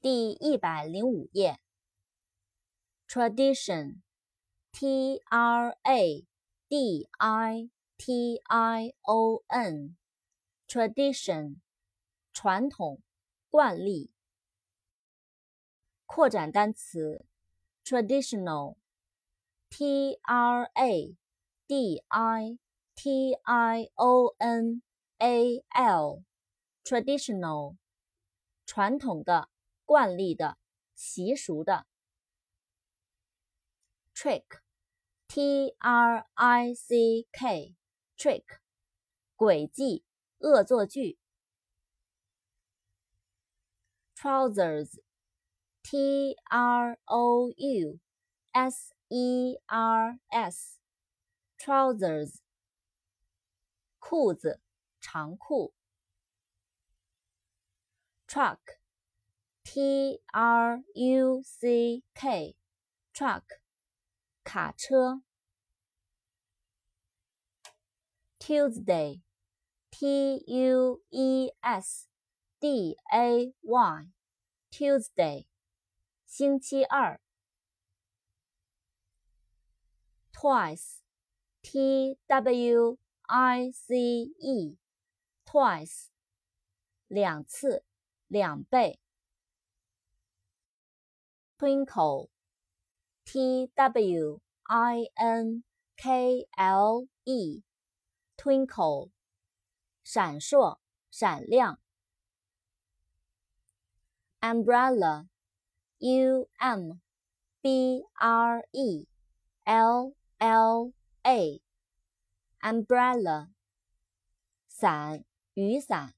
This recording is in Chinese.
第一百零五页。tradition，t r a d i t i o n，tradition，传统、惯例。扩展单词，traditional，t r a d i t i o n a l，traditional，传统的。惯例的、习俗的。trick，t r i c k，trick，诡计、恶作剧。trousers，t r o u s e r s，trousers，裤子、长裤。truck。T R U C K，truck，卡车。Tuesday，T U E S D A Y，Tuesday，星期二。Twice，T W I C E，twice，两次，两倍。Twinkle, T W I N K L E, twinkle, 闪烁、闪亮。Umbrella, U M B R E L L A, umbrella, 伞、雨伞。